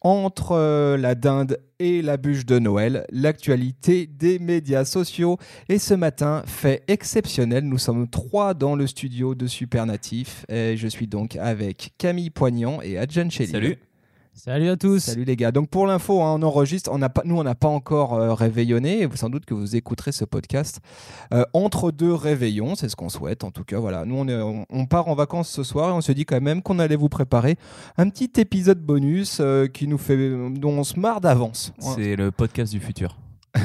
entre euh, la dinde et la bûche de Noël, l'actualité des médias sociaux. Et ce matin, fait exceptionnel, nous sommes trois dans le studio de Supernatif. Et je suis donc avec Camille Poignant et Adjan Shelley. Salut. Salut à tous. Salut les gars. Donc pour l'info, hein, on enregistre. On n'a pas, nous, on n'a pas encore euh, réveillonné. Et vous, sans doute que vous écouterez ce podcast euh, entre deux réveillons. C'est ce qu'on souhaite. En tout cas, voilà. Nous, on, est- on- on part en vacances ce soir et on se dit quand même qu'on allait vous préparer un petit épisode bonus euh, qui nous fait, dont on se marre d'avance. C'est le podcast du futur.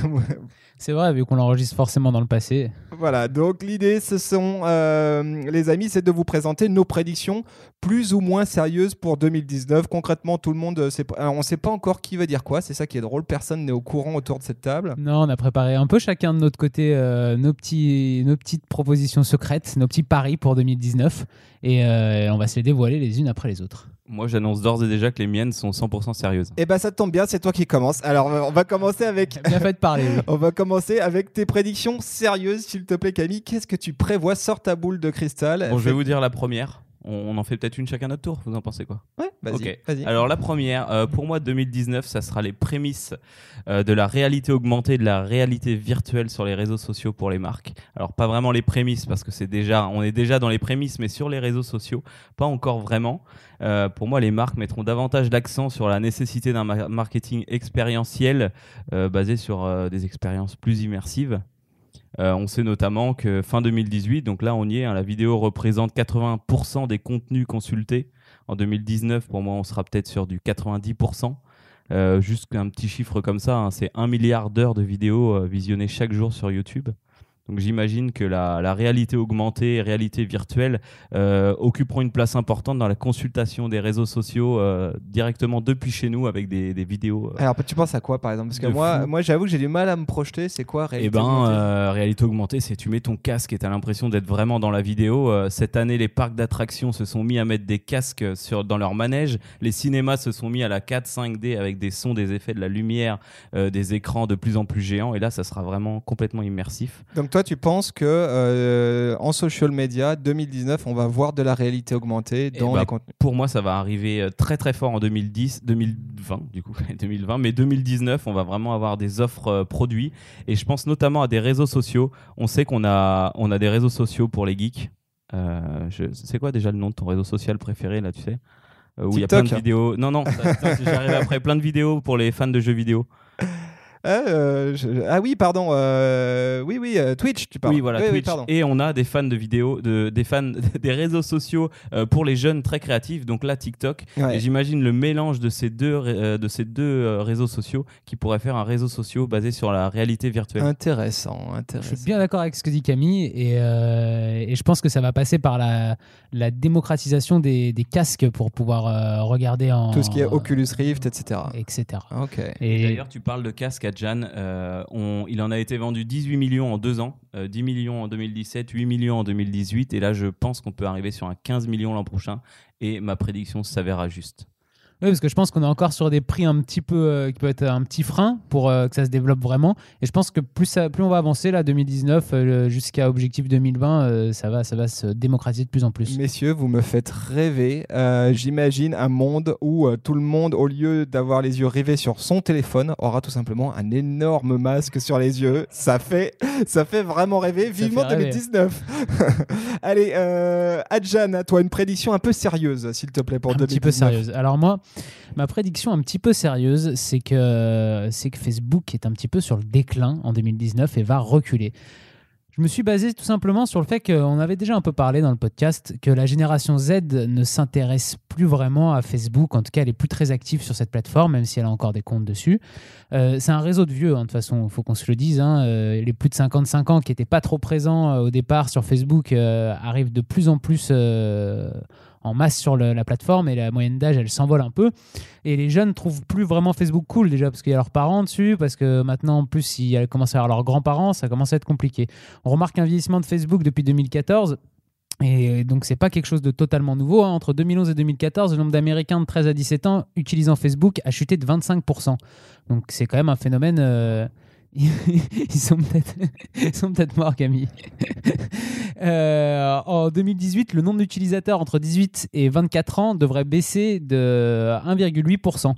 C'est vrai, vu qu'on l'enregistre forcément dans le passé. Voilà, donc l'idée, ce sont, euh, les amis, c'est de vous présenter nos prédictions plus ou moins sérieuses pour 2019. Concrètement, tout le monde, euh, sait pas- alors, on ne sait pas encore qui va dire quoi, c'est ça qui est drôle, personne n'est au courant autour de cette table. Non, on a préparé un peu chacun de notre côté euh, nos, petits, nos petites propositions secrètes, nos petits paris pour 2019. Et euh, on va se les dévoiler les unes après les autres. Moi, j'annonce d'ores et déjà que les miennes sont 100% sérieuses. Eh ben ça tombe bien, c'est toi qui commence. Alors euh, on va commencer avec... Bien fait de parler. oui. On va commencer avec tes prédictions sérieuses, s'il te plaît Camille. Qu'est-ce que tu prévois? Sors ta boule de cristal. Bon, je vais vous dire la première. On, en fait peut-être une chacun notre tour. Vous en pensez quoi? Ouais, vas-y. Alors la première, euh, pour moi 2019, ça sera les prémices euh, de la réalité augmentée, de la réalité virtuelle sur les réseaux sociaux pour les marques. Alors pas vraiment les prémices parce que c'est déjà, on est déjà dans les prémices, mais sur les réseaux sociaux, pas encore vraiment. Euh, pour moi, les marques mettront davantage l'accent sur la nécessité d'un ma- marketing expérientiel basé sur des expériences plus immersives. Euh, on sait notamment que fin 2018, donc là on y est, hein, la vidéo représente 80% des contenus consultés. En 2019, pour moi, on sera peut-être sur du 90%. Euh, juste un petit chiffre comme ça, hein, c'est 1 milliard d'heures de vidéos euh, visionnées chaque jour sur YouTube. Donc j'imagine que la, la réalité augmentée et réalité virtuelle euh, occuperont une place importante dans la consultation des réseaux sociaux euh, directement depuis chez nous avec des, des vidéos. euh, Alors tu penses à quoi par exemple? Parce que moi, fou. moi j'avoue que j'ai du mal à me projeter. C'est quoi Eh réalité ben, augmentée? euh, réalité augmentée, c'est tu mets ton casque et tu as l'impression d'être vraiment dans la vidéo. Cette année, les parcs d'attractions se sont mis à mettre des casques sur, dans leur manège. Les cinémas se sont mis à la 4 5D avec des sons, des effets, de la lumière, des écrans de plus en plus géants. Et là, ça sera vraiment complètement immersif. Donc toi, tu penses que euh, en social media 2019, on va voir de la réalité augmentée Eh dans bah, les contenus? Pour moi, ça va arriver euh, très très fort en 2010, 2020 du coup, 2020, mais 2019, on va vraiment avoir des offres euh, produits et je pense notamment à des réseaux sociaux. On sait qu'on a on a des réseaux sociaux pour les geeks. Euh, c'est quoi déjà le nom de ton réseau social préféré là, tu sais? Où il y a plein de vidéos. Non non, j'arrive après plein de vidéos pour les fans de jeux vidéo. Ah, euh, je- ah oui, pardon. euh, oui, oui, euh, Twitch, tu parles. Oui, voilà, Twitch. et on a des fans de vidéos, de, des fans des réseaux sociaux euh, pour les jeunes très créatifs. Donc là, TikTok. Ouais. Et j'imagine le mélange de ces deux, euh, de ces deux euh, réseaux sociaux qui pourrait faire un réseau social basé sur la réalité virtuelle. Intéressant, Je intéressant. suis bien d'accord avec ce que dit Camille et, euh, et je pense que ça va passer par la, la démocratisation des, des casques pour pouvoir euh, regarder en. Tout ce qui est Oculus Rift, etc. Etc. Ok. Et Et D'ailleurs, tu parles de casque à Jan. euh, il en a été vendu 18 millions en deux ans, euh, 10 millions en 2017, 8 millions en 2018. Et là, je pense qu'on peut arriver sur un 15 millions l'an prochain. Et ma prédiction s'avérera juste. Oui, parce que je pense qu'on est encore sur des prix un petit peu euh, qui peut être un petit frein pour euh, que ça se développe vraiment. Et je pense que plus, ça, plus on va avancer là, 2019 euh, jusqu'à objectif 2020, euh, ça va, ça va se démocratiser de plus en plus. Messieurs, vous me faites rêver. J'imagine un monde où tout le monde, au lieu d'avoir les yeux rivés sur son téléphone, aura tout simplement un énorme masque sur les yeux. Ça fait, ça fait vraiment rêver. Vivement fait rêver. 2019. Allez, Adjan, à toi une prédiction un peu sérieuse, s'il te plaît, pour un 2019. petit peu sérieuse. Alors moi, ma prédiction un petit peu sérieuse, c'est que, que Facebook est un petit peu sur le déclin en 2019 et va reculer. Je me suis basé tout simplement sur le fait qu'on avait déjà un peu parlé dans le podcast que la génération Z ne s'intéresse plus vraiment à Facebook. En tout cas, elle est plus très active sur cette plateforme, même si elle a encore des comptes dessus. Euh, c'est un réseau de vieux, hein, de toute façon, il faut qu'on se le dise. hein. Euh, les plus de 55 ans qui n'étaient pas trop présents euh, au départ sur Facebook arrivent de plus en plus en masse sur la plateforme et la moyenne d'âge, elle s'envole un peu. Et les jeunes trouvent plus vraiment Facebook cool déjà parce qu'il y a leurs parents dessus, parce que maintenant, en plus, s'ils commencent à avoir leurs grands-parents, ça commence à être compliqué. On remarque un vieillissement de Facebook depuis 2014. Et donc, c'est pas quelque chose de totalement nouveau. hein. Entre 2011 et 2014, le nombre d'Américains de 13 à 17 ans utilisant Facebook a chuté de 25%. Donc, c'est quand même un phénomène. euh, ils sont peut-être morts, Camille. Euh, en 2018, le nombre d'utilisateurs entre 18 et 24 ans devrait baisser de 1,8%.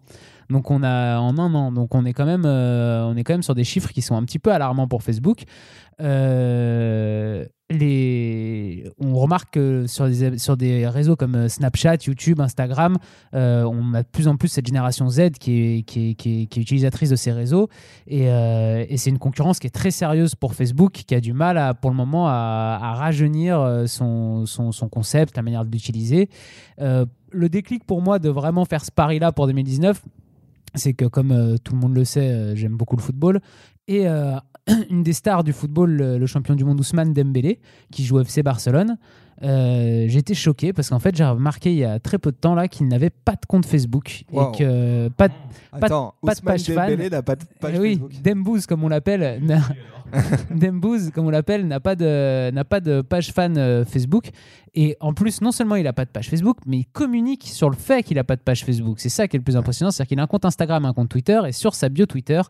Donc on a en un an, donc on est quand même, euh, on est quand même sur des chiffres qui sont un petit peu alarmants pour Facebook. Euh, on remarque que sur des, réseaux comme euh, Snapchat, YouTube, Instagram, euh, on a de plus en plus cette génération Z qui est, utilisatrice de ces réseaux. Et, euh, et c'est une concurrence qui est très sérieuse pour Facebook, qui a du mal pour le moment à, rajeunir son, concept, la manière de l'utiliser. Le déclic pour moi de vraiment faire ce pari-là pour 2019, c'est que comme tout le monde le sait, j'aime beaucoup le football. Et une des stars du football, le, champion du monde Ousmane Dembélé, qui joue FC Barcelone, euh, été choqué parce qu'en fait j'ai remarqué il y a très peu de temps là qu'il n'avait pas de compte Facebook Wow. et que pas de, Pas de- Attends, pas de Ousmane page fan. Dembélé n'a pas de page Eh oui, Facebook. Dembouz comme on l'appelle, Dembouz comme on l'appelle n'a pas de n'a pas de page fan euh, Facebook et en plus non seulement il n'a pas de page Facebook mais il communique sur le fait qu'il n'a pas de page Facebook. C'est ça qui est le plus impressionnant, c'est-à-dire qu'il a un compte Instagram, un compte Twitter et sur sa bio Twitter,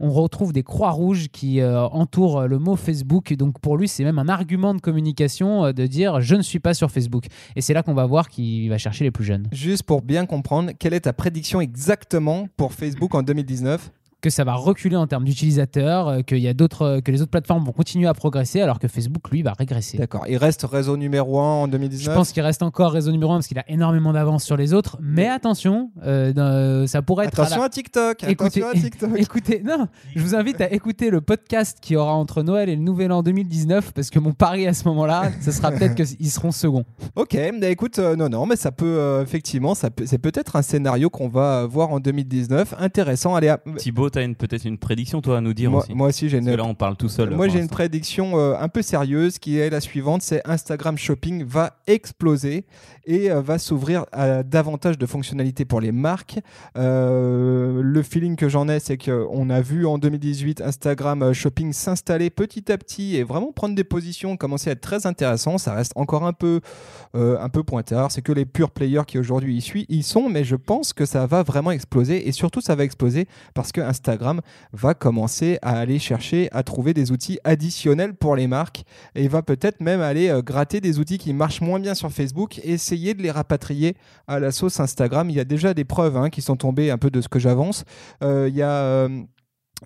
on retrouve des croix rouges qui euh, entourent le mot Facebook. Donc pour lui, c'est même un argument de communication de dire je ne suis pas sur Facebook. Et c'est là qu'on va voir qu'il va chercher les plus jeunes. Juste pour bien comprendre, quelle est ta prédiction exactement pour Facebook en 2019 que ça va reculer en termes d'utilisateurs, euh, qu'il y a d'autres, euh, que les autres plateformes vont continuer à progresser, alors que Facebook, lui, va régresser. D'accord. Il reste réseau numéro 1 en Je 2019 pense qu'il reste encore réseau numéro 1 parce qu'il a énormément d'avance sur les autres, mais attention, euh, ça pourrait être. à la- Attention à TikTok Écoutez, Attention à TikTok Écoutez, non, je vous invite à écouter le podcast qui aura entre Noël et le Nouvel An 2019 parce que mon pari à ce moment-là, ce sera peut-être qu'ils seront seconds. Ok, bah écoute, euh, non, non, mais ça peut, euh, effectivement, ça peut- c'est peut-être un scénario qu'on va voir en 2019. Intéressant. Allez, à- Thibaut, tu as peut-être une prédiction, toi, à nous dire moi, aussi moi aussi, j'ai Parce que une, là, on parle tout seul. Moi, j'ai une prédiction euh, un peu sérieuse qui est la suivante c'est Instagram Shopping va exploser et euh, va s'ouvrir à davantage de fonctionnalités pour les marques. Euh, le feeling que j'en ai, c'est qu'on a vu en 2018 Instagram Shopping s'installer petit à petit et vraiment prendre des positions, commencer à être très intéressant. Ça reste encore un peu, un peu pointard. C'est que les pure players qui aujourd'hui y, suivent- y sont, mais je pense que ça va vraiment exploser et surtout ça va exploser parce que Instagram va commencer à aller chercher à trouver des outils additionnels pour les marques et va peut-être même aller euh, gratter des outils qui marchent moins bien sur Facebook et essayer de les rapatrier à la sauce Instagram. Il y a déjà des preuves hein, qui sont tombées un peu de ce que j'avance. Euh, il y a.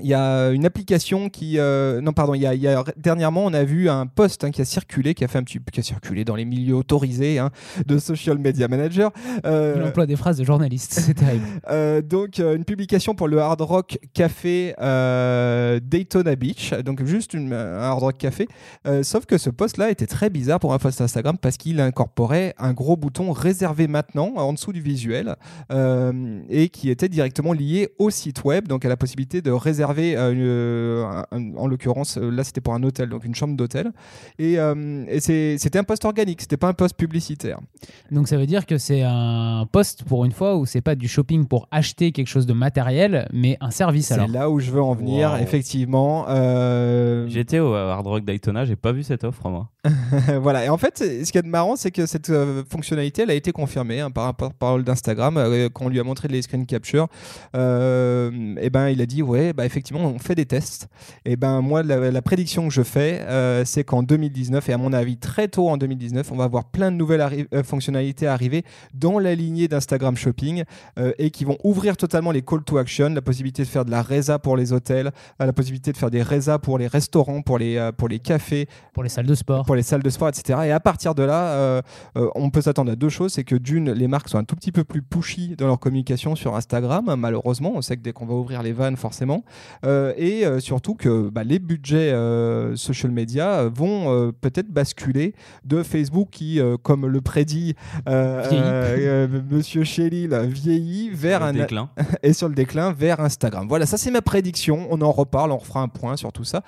il y a une application qui euh, non pardon il y, a, il y a- dernièrement on a vu un post hein, qui a circulé qui a fait un petit qui a circulé dans les milieux autorisés hein, de social media manager Euh, Il emploie des phrases de journaliste, c'est terrible. euh, donc euh, une publication pour le Hard Rock Café Daytona Beach, donc juste une- un Hard Rock Café. Sauf que ce post-là était très bizarre pour un post Instagram parce qu'il incorporait un gros bouton réservé maintenant en dessous du visuel et qui était directement lié au site web, donc à la possibilité de réserver, euh, un- en l'occurrence euh, là c'était pour un hôtel, donc une chambre d'hôtel. Et, euh, et c'est- c'était un post organique, c'était pas un post publicitaire. Donc ça veut dire que c'est un poste pour une fois où c'est pas du shopping pour acheter quelque chose de matériel, mais un service C'est alors. là où je veux en venir, Wow. effectivement. Euh, J'étais au Hard Rock Daytona, j'ai pas vu cette offre, moi. voilà. Et en fait, c'est- ce qui est de marrant, c'est que cette euh, fonctionnalité, elle a été confirmée hein, par un porte-parole d'Instagram euh, quand on lui a montré les screen capture. et ben, il a dit ouais, bah effectivement, on fait des tests. Et ben moi, la, la prédiction que je fais, euh, c'est qu'en 2019 et à mon avis très tôt en 2019, on va avoir plein de nouvelles arri- euh, fonctionnalités arriver dans la lignée d'Instagram Shopping euh, et qui vont ouvrir totalement les call to action, la possibilité de faire de la résa pour les hôtels, la possibilité de faire des résas pour les restaurants, pour les pour les cafés, Pour les salles de sport. pour les salles de sport, etc. Et à partir de là, on peut s'attendre à deux choses. C'est que d'une, les marques sont un tout petit peu plus pushy dans leur communication sur Instagram, malheureusement. On sait que dès qu'on va ouvrir les vannes, forcément. Euh, et euh, surtout que bah, les budgets euh, social media vont peut-être basculer de Facebook qui, comme le prédit Monsieur Chélil, vieillit vers un déclin. et sur le déclin vers Instagram. Voilà, ça c'est ma prédiction. On en reparle, on refera un point sur tout ça.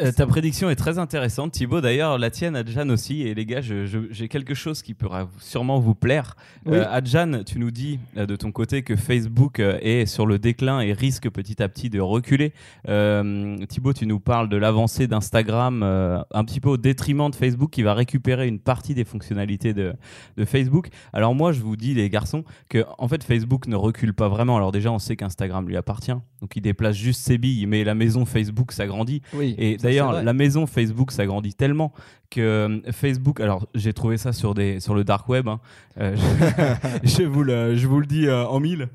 Euh, ta prédiction est très intéressante, Thibaut. D'ailleurs, la tienne, Adjan aussi. Et les gars, j'ai quelque chose qui pourra sûrement vous plaire. Oui. Euh, Adjan, tu nous dis euh, de ton côté que Facebook euh, est sur le déclin et risque petit à petit de reculer. Euh, Thibaut, tu nous parles de l'avancée d'Instagram un petit peu au détriment de Facebook qui va récupérer une partie des fonctionnalités de, de Facebook. Alors moi, je vous dis, les garçons, que en fait, Facebook ne recule pas vraiment. Alors déjà, on sait qu'Instagram lui appartient. Donc il déplace juste ses billes, mais la maison Facebook s'agrandit. Oui. Et d'ailleurs, la maison Facebook s'agrandit tellement que euh, Facebook, alors j'ai trouvé ça sur, des, sur le dark web, hein. Euh, je, je vous le, je vous le dis euh, en mille,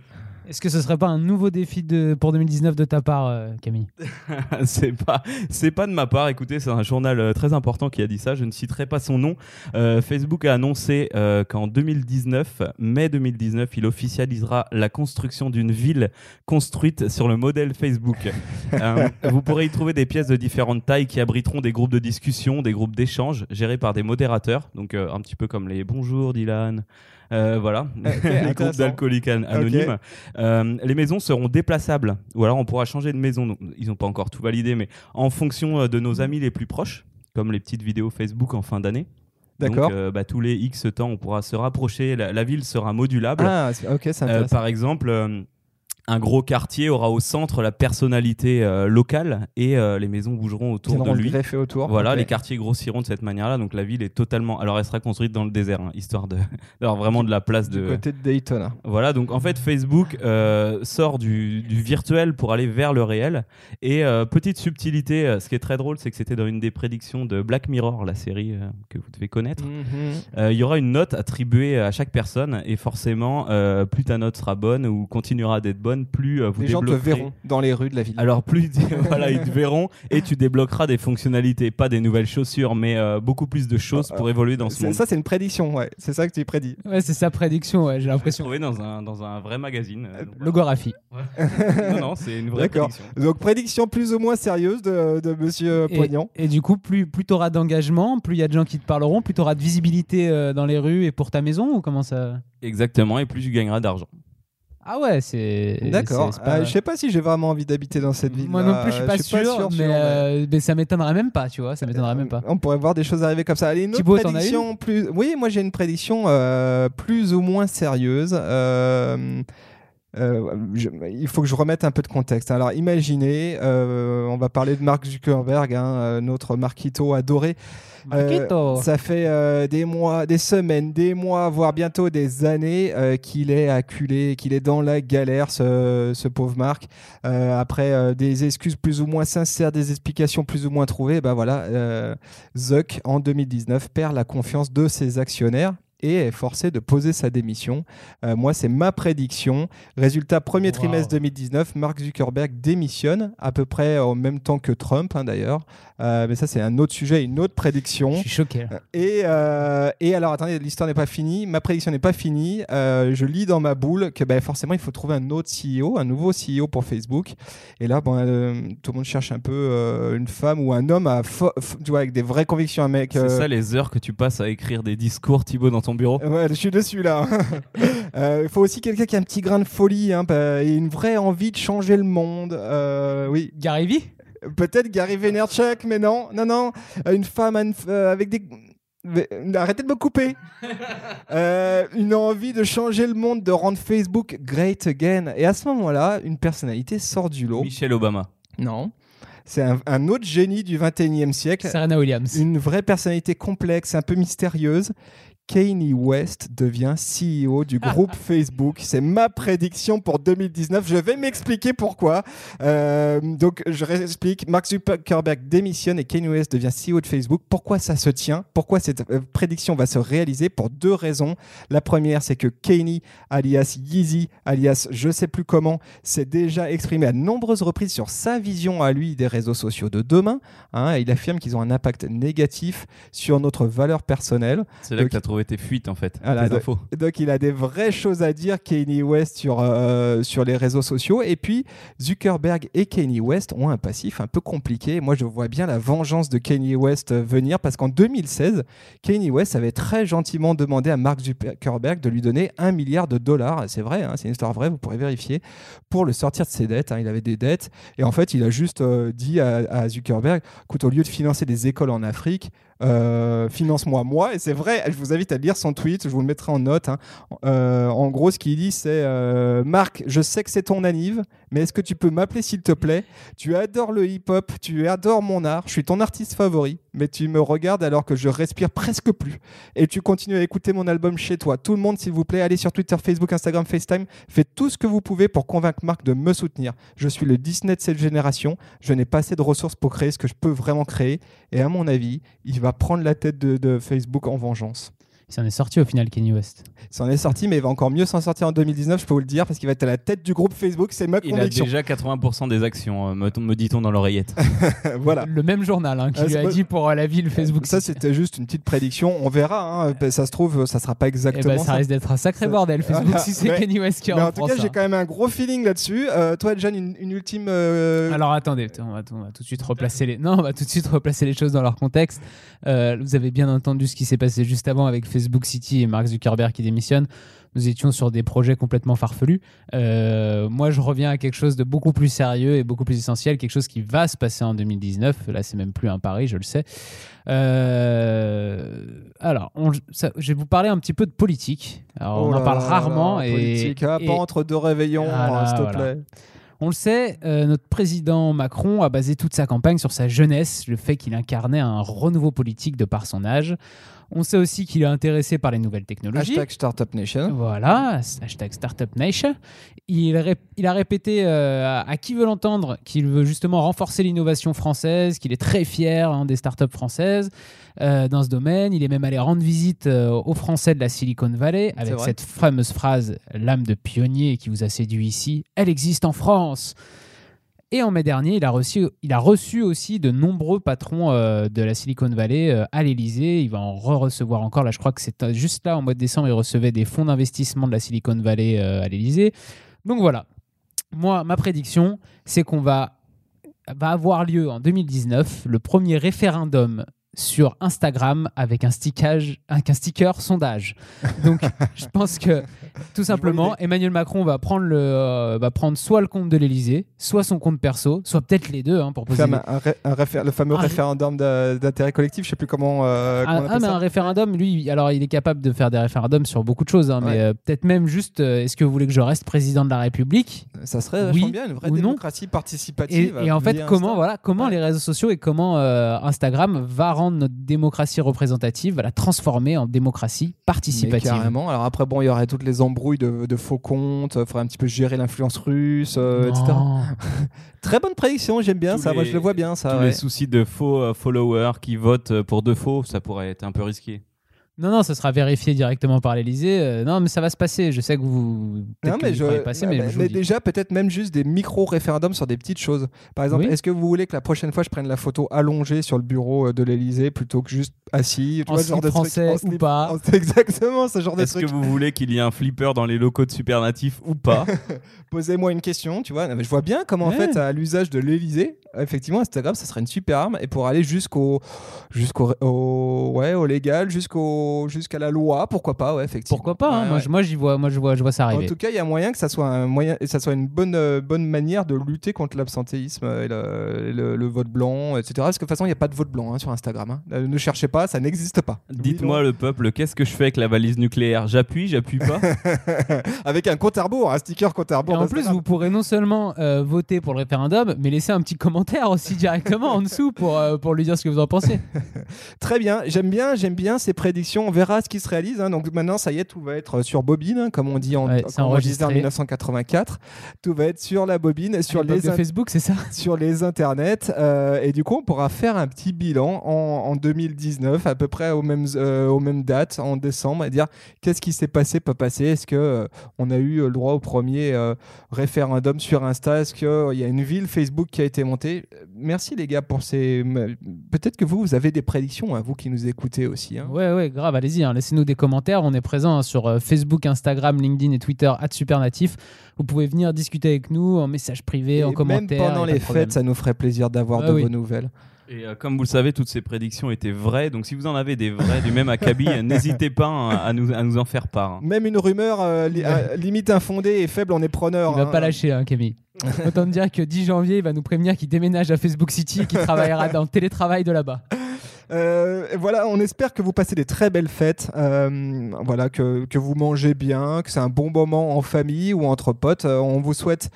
Est-ce que ce serait pas un nouveau défi de, pour 2019 de ta part, euh, Camille c'est pas, c'est pas de ma part. Écoutez, c'est un journal euh, très important qui a dit ça. Je ne citerai pas son nom. Euh, Facebook a annoncé euh, qu'en 2019, mai 2019, il officialisera la construction d'une ville construite sur le modèle Facebook. Euh, vous pourrez y trouver des pièces de différentes tailles qui abriteront des groupes de discussion, des groupes d'échange gérés par des modérateurs. Donc euh, un petit peu comme les Bonjour Dylan. Euh, voilà, les groupes intéressant. d'alcooliques an- anonymes. Euh, les maisons seront déplaçables, ou alors on pourra changer de maison. Donc, ils n'ont pas encore tout validé, mais en fonction euh, de nos amis les plus proches, comme les petites vidéos Facebook en fin d'année. D'accord. Donc, euh, bah, tous les X temps, on pourra se rapprocher. La, la ville sera modulable. Ah, ok, c'est Euh, intéressant. par exemple, euh, un gros quartier aura au centre la personnalité euh, locale et euh, les maisons bougeront autour de lui. autour. Voilà, les quartiers grossiront de cette manière-là. Donc la ville est totalement. Alors elle sera construite dans le désert, hein, histoire de d'avoir vraiment de la place Du de. côté de Daytona. Voilà, donc en fait Facebook euh, sort du, du virtuel pour aller vers le réel. Et petite subtilité, ce qui est très drôle, c'est que c'était dans une des prédictions de Black Mirror, la série que vous devez connaître. Mhm. Euh, Il y aura une note attribuée à chaque personne et forcément, plus ta note sera bonne ou continuera d'être bonne, plus euh, vous Les gens te verront dans les rues de la ville. alors plus voilà, ils te verront et tu débloqueras des fonctionnalités, pas des nouvelles chaussures, mais euh, beaucoup plus de choses pour évoluer dans ce monde. ça, c'est une prédiction, ouais. C'est ça que tu prédis. Ouais, c'est sa prédiction, ouais, j'ai l'impression. trouvé dans un, dans un vrai magazine. euh, donc. Logographie. non, non, c'est une vraie prédiction. Donc, prédiction plus ou moins sérieuse de, de monsieur Et, Poignant. et du coup, plus, plus tu auras d'engagement, plus il y a de gens qui te parleront, plus tu auras de visibilité euh, dans les rues et pour ta maison ou comment ça? Exactement, et plus tu gagneras d'argent. Ah ouais, c'est. D'accord. pas- Euh, je sais pas si j'ai vraiment envie d'habiter dans cette ville. Moi non plus, je suis pas sûr, euh, mais ça m'étonnerait même pas, tu vois, ça m'étonnerait même pas. On pourrait voir des choses arriver comme ça. Allez, une autre Thibaut, as prédiction plus. Oui, moi j'ai une prédiction euh, plus ou moins sérieuse. Euh, euh, je- il faut que je remette un peu de contexte. Alors imaginez, euh, on va parler de Mark Zuckerberg, hein, euh, notre Marquito adoré. Euh, Marquito. ça fait des mois, des semaines, des mois, voire bientôt des années qu'il est acculé, qu'il est dans la galère, ce, ce pauvre Marc. Euh, après des excuses plus ou moins sincères, des explications plus ou moins trouvées, ben voilà, Zuck en 2019 perd la confiance de ses actionnaires et est forcé de poser sa démission. Euh, moi, c'est ma prédiction. Résultat, premier Wow. trimestre 2019, Mark Zuckerberg démissionne, à peu près en même temps que Trump, hein, d'ailleurs. Euh, mais ça, c'est un autre sujet, une autre prédiction. Je suis choqué. là. Et, euh, et alors, attendez, l'histoire n'est pas finie. Ma prédiction n'est pas finie. Euh, je lis dans ma boule que ben, forcément, il faut trouver un autre CEO, un nouveau CEO pour Facebook. Et là, bon, euh, tout le monde cherche un peu euh, une femme ou un homme à fo- f- tu vois, avec des vraies convictions, un mec. C'est euh, ça les heures que tu passes à écrire des discours, Thibaut, dans ton bureau Ouais, je suis dessus là. Euh, Il faut aussi quelqu'un qui a un petit grain de folie hein, bah, et une vraie envie de changer le monde. Euh, oui, Gary Vee? Peut-être Gary Vaynerchuk, mais non, non, non. Euh, Une femme une avec des. Mais, Arrêtez de me couper. Euh, une envie de changer le monde, de rendre Facebook great again. Et à ce moment-là, une personnalité sort du lot. Michel Obama. Non. C'est un, un autre génie du 21e siècle. Serena Williams. Une vraie personnalité complexe, un peu mystérieuse. Kanye West devient CEO du groupe Facebook. C'est ma prédiction pour 2019. Je vais m'expliquer pourquoi. Euh, donc, je réexplique. Mark Zuckerberg démissionne et Kanye West devient CEO de Facebook. Pourquoi ça se tient? Pourquoi cette euh, prédiction va se réaliser? Pour deux raisons. La première, c'est que Kanye, alias Yeezy, alias je sais plus comment, s'est déjà exprimé à nombreuses reprises sur sa vision à lui des réseaux sociaux de demain. Hein, et il affirme qu'ils ont un impact négatif sur notre valeur personnelle. C'est là que Ok. tu as trouvé tes fuites en fait, Voilà, tes donc- infos. Donc il a des vraies choses à dire, Kanye West, sur, euh, sur les réseaux sociaux. Et puis Zuckerberg et Kanye West ont un passif un peu compliqué. Moi, je vois bien la vengeance de Kanye West euh, venir parce qu'en 2016, Kanye West avait très gentiment demandé à Mark Zuckerberg de lui donner un milliard de dollars. C'est vrai, hein, c'est une histoire vraie, vous pourrez vérifier, pour le sortir de ses dettes. hein. Il avait des dettes. Et en fait, il a juste euh, dit à, à Zuckerberg, écoute, au lieu de financer des écoles en Afrique, euh, finance-moi moi. Et c'est vrai, je vous invite à lire son tweet, je vous le mettrai en note. hein. Euh, en gros, ce qu'il dit, c'est euh, Marc, je sais que c'est ton anniv, mais est-ce que tu peux m'appeler s'il te plaît? Tu adores le hip-hop, tu adores mon art, je suis ton artiste favori, mais tu me regardes alors que je respire presque plus. Et tu continues à écouter mon album chez toi. Tout le monde, s'il vous plaît, allez sur Twitter, Facebook, Instagram, FaceTime. Faites tout ce que vous pouvez pour convaincre Marc de me soutenir. Je suis le Disney de cette génération. Je n'ai pas assez de ressources pour créer ce que je peux vraiment créer. Et à mon avis, il va prendre la tête de, de Facebook en vengeance. Il s'en est sorti au final, Kanye West. Il s'en est sorti, mais il va encore mieux s'en sortir en 2019, je peux vous le dire, parce qu'il va être à la tête du groupe Facebook. C'est ma Il a conviction. déjà 80% des actions, euh, me, me dit-on dans l'oreillette. voilà. Le même journal hein, qui Ah, lui a pas- dit pour euh, la ville Facebook. Ça, c'était juste une petite prédiction. On verra. hein. Ça se trouve, ça sera pas Eh exactement ben, ça ça. risque d'être un sacré bordel Facebook Voilà. si c'est Kanye West qui Mais en reprend tout cas, j'ai quand même un gros feeling là-dessus. Euh, toi, Jeanne, une, une ultime. euh, Alors attendez, on va, on va tout de suite replacer les. Non, on va tout de suite replacer les choses dans leur contexte. Euh, vous avez bien entendu ce qui s'est passé juste avant avec Facebook City et Mark Zuckerberg qui démissionne. Nous étions sur des projets complètement farfelus. Euh, moi, je reviens à quelque chose de beaucoup plus sérieux et beaucoup plus essentiel, quelque chose qui va se passer en 2019. Là, c'est même plus un pari, je le sais. Euh, alors, on- ça- je vais vous parler un petit peu de politique. Alors, oh on en parle là, rarement et, politique, ah, et- pas entre deux réveillons, Voilà, hein, s'il te voilà. plaît. on le sait, euh, notre président Macron a basé toute sa campagne sur sa jeunesse, le fait qu'il incarnait un renouveau politique de par son âge. On sait aussi qu'il est intéressé par les nouvelles technologies. Hashtag Startup Nation. Voilà, hashtag Startup Nation. Il, ré- il a répété euh, à, qui veut l'entendre qu'il veut justement renforcer l'innovation française, qu'il est très fier hein, des startups françaises euh, dans ce domaine. Il est même allé rendre visite euh, aux Français de la Silicon Valley avec cette fameuse phrase L'âme de pionnier qui vous a séduit ici, elle existe en France. Et en mai dernier, il a reçu, il a reçu aussi de nombreux patrons euh, de la Silicon Valley euh, à l'Elysée. Il va en re-recevoir encore. Là, je crois que c'est euh, juste là, en mois de décembre, il recevait des fonds d'investissement de la Silicon Valley à l'Elysée. Donc voilà. Moi, ma prédiction, c'est qu'on va, va avoir lieu en 2019 le premier référendum sur Instagram avec un stickage, avec un sticker sondage. Donc, je pense que tout simplement, Emmanuel Macron va prendre le, euh, va prendre soit le compte de l'Elysée, soit son compte perso, soit peut-être les deux hein, pour poser. Comme un- un ré- un réfé- le fameux Un référendum d'intérêt collectif, je sais plus comment. euh, comment Ah, on ah, appelle mais ça. un référendum, lui, alors il est capable de faire des référendums sur beaucoup de choses, hein, Ouais. mais euh, peut-être même juste, euh, est-ce que vous voulez que je reste président de la République? Ça serait Oui bien, une vraie non. démocratie et, participative. et en fait, comment, Insta. voilà, comment Ouais. les réseaux sociaux et comment Instagram va rendre notre démocratie représentative, va la transformer en démocratie Mais participative. carrément. Alors après, bon, il y aurait toutes les embrouilles de, de faux comptes. Il faudrait un petit peu gérer l'influence russe, euh, etc. Très bonne prédiction, j'aime bien Tous ça. Moi, je le vois bien, ça. Tous ouais. les soucis de faux euh, followers qui votent euh, pour de faux, ça pourrait être un peu risqué. Non, non, ça sera vérifié directement par l'Elysée. Euh, non, mais ça va se passer. Je sais que vous. Non, que mais, vous je, passer, mais, mais- je mais déjà, peut-être même juste des micro-référendums sur des petites choses. Par exemple, Oui. est-ce que vous voulez que la prochaine fois, je prenne la photo allongée sur le bureau euh, de l'Elysée plutôt que juste assis tu En vois, ce genre de truc. français En ou pas. en- Exactement, ce genre de Est-ce truc. que vous voulez qu'il y ait un flipper dans les locaux de Supernatif ou pas Posez-moi une question, tu vois. Non, mais je vois bien comment, en Ouais. fait, à l'usage de l'Elysée, effectivement, Instagram, ça serait une super arme. Et pour aller jusqu'au jusqu'au au, ouais, au légal, jusqu'au jusqu'à la loi, pourquoi pas, ouais, effectivement. Pourquoi pas hein, Ouais, Moi, ouais. je- Moi, j'y vois, moi, je vois, je vois ça En arriver. tout cas, il y a moyen que ça soit un moyen, et ça soit une bonne, euh, bonne manière de lutter contre l'absentéisme et le, et le- le vote blanc, etc. Parce que de toute façon, il n'y a pas de vote blanc hein, sur Instagram. hein. Euh, Ne cherchez pas, ça n'existe pas. Dites-moi le peuple, qu'est-ce que je fais avec la valise nucléaire? J'appuie, j'appuie pas? Avec un compte à rebours, un sticker compte à Et rebours. en plus, vous pourrez non seulement euh, voter pour le référendum, mais laisser un petit commentaire aussi directement en dessous pour, euh, pour lui dire ce que vous en pensez. Très bien, j'aime bien, j'aime bien ces prédictions. On verra ce qui se réalise. hein. Donc maintenant, ça y est, tout va être sur bobine, hein, comme on dit en, Ouais, disait en enregistré. 1984. Tout va être sur la bobine, sur À les de Facebook, c'est ça? sur les internets. euh, et du coup, on pourra faire un petit bilan en, en 2019, à peu près aux mêmes, euh, aux mêmes dates, en décembre, et dire qu'est-ce qui s'est passé, pas passé? Est-ce que euh, on a eu le droit au premier euh, référendum sur Insta? Est-ce qu'il y a une ville Facebook qui a été montée? Merci les gars pour ces. Peut-être que vous, vous avez des prédictions, hein, vous qui nous écoutez aussi. hein. Ouais, ouais, grave. Grave, allez-y, hein, laissez-nous des commentaires. On est présent hein, sur euh, Facebook, Instagram, LinkedIn et Twitter, supernatif. Vous pouvez venir discuter avec nous en message privé, Et en même commentaire. pendant a pas les fêtes, ça nous ferait plaisir d'avoir Ah de oui. vos nouvelles. Et euh, comme vous le savez, toutes ces prédictions étaient vraies. Donc si vous en avez des vraies du même acabit, n'hésitez pas hein, à, nous, à nous en faire part. hein. Même une rumeur euh, li- euh, limite infondée et faible, on est preneur. Il va hein. pas lâcher, hein, Camille. Autant dire que 10 janvier, il va nous prévenir qu'il déménage à Facebook City et qu'il travaillera dans le télétravail de là-bas. Euh, voilà, on espère que vous passez des très belles fêtes, euh, voilà, que, que vous mangez bien, que c'est un bon moment en famille ou entre potes. Euh, on vous souhaite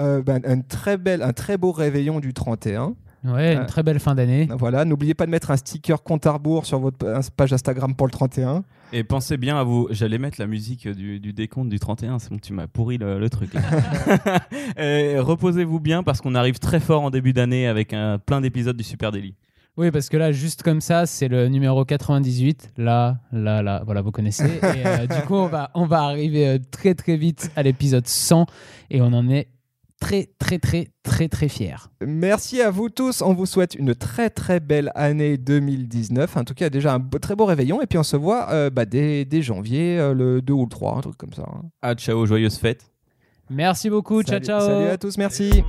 euh, ben, un, très bel, un très beau réveillon du 31. Ouais, Euh, une très belle fin d'année. Voilà, n'oubliez pas de mettre un sticker compte à rebours sur votre pa- page Instagram pour le 31. Et pensez bien à vous. J'allais mettre la musique du, du décompte du 31. C'est bon, tu m'as pourri le, le truc. Reposez-vous bien parce qu'on arrive très fort en début d'année avec un, plein d'épisodes du Super Daily. Oui, parce que là, juste comme ça, c'est le numéro 98. Là, là, là, voilà, vous connaissez. Et euh, du coup, on va, on va arriver euh, très, très vite à l'épisode 100 et on en est très, très, très, très, très fiers. Merci à vous tous. On vous souhaite une très très belle année 2019. En tout cas, déjà un beau- très beau réveillon. Et puis on se voit euh, bah, dès, dès janvier, euh, le 2 ou le 3, un truc comme ça. hein. Ah, ciao, joyeuses fêtes. Merci beaucoup. Salut- ciao, ciao. Salut à tous, merci.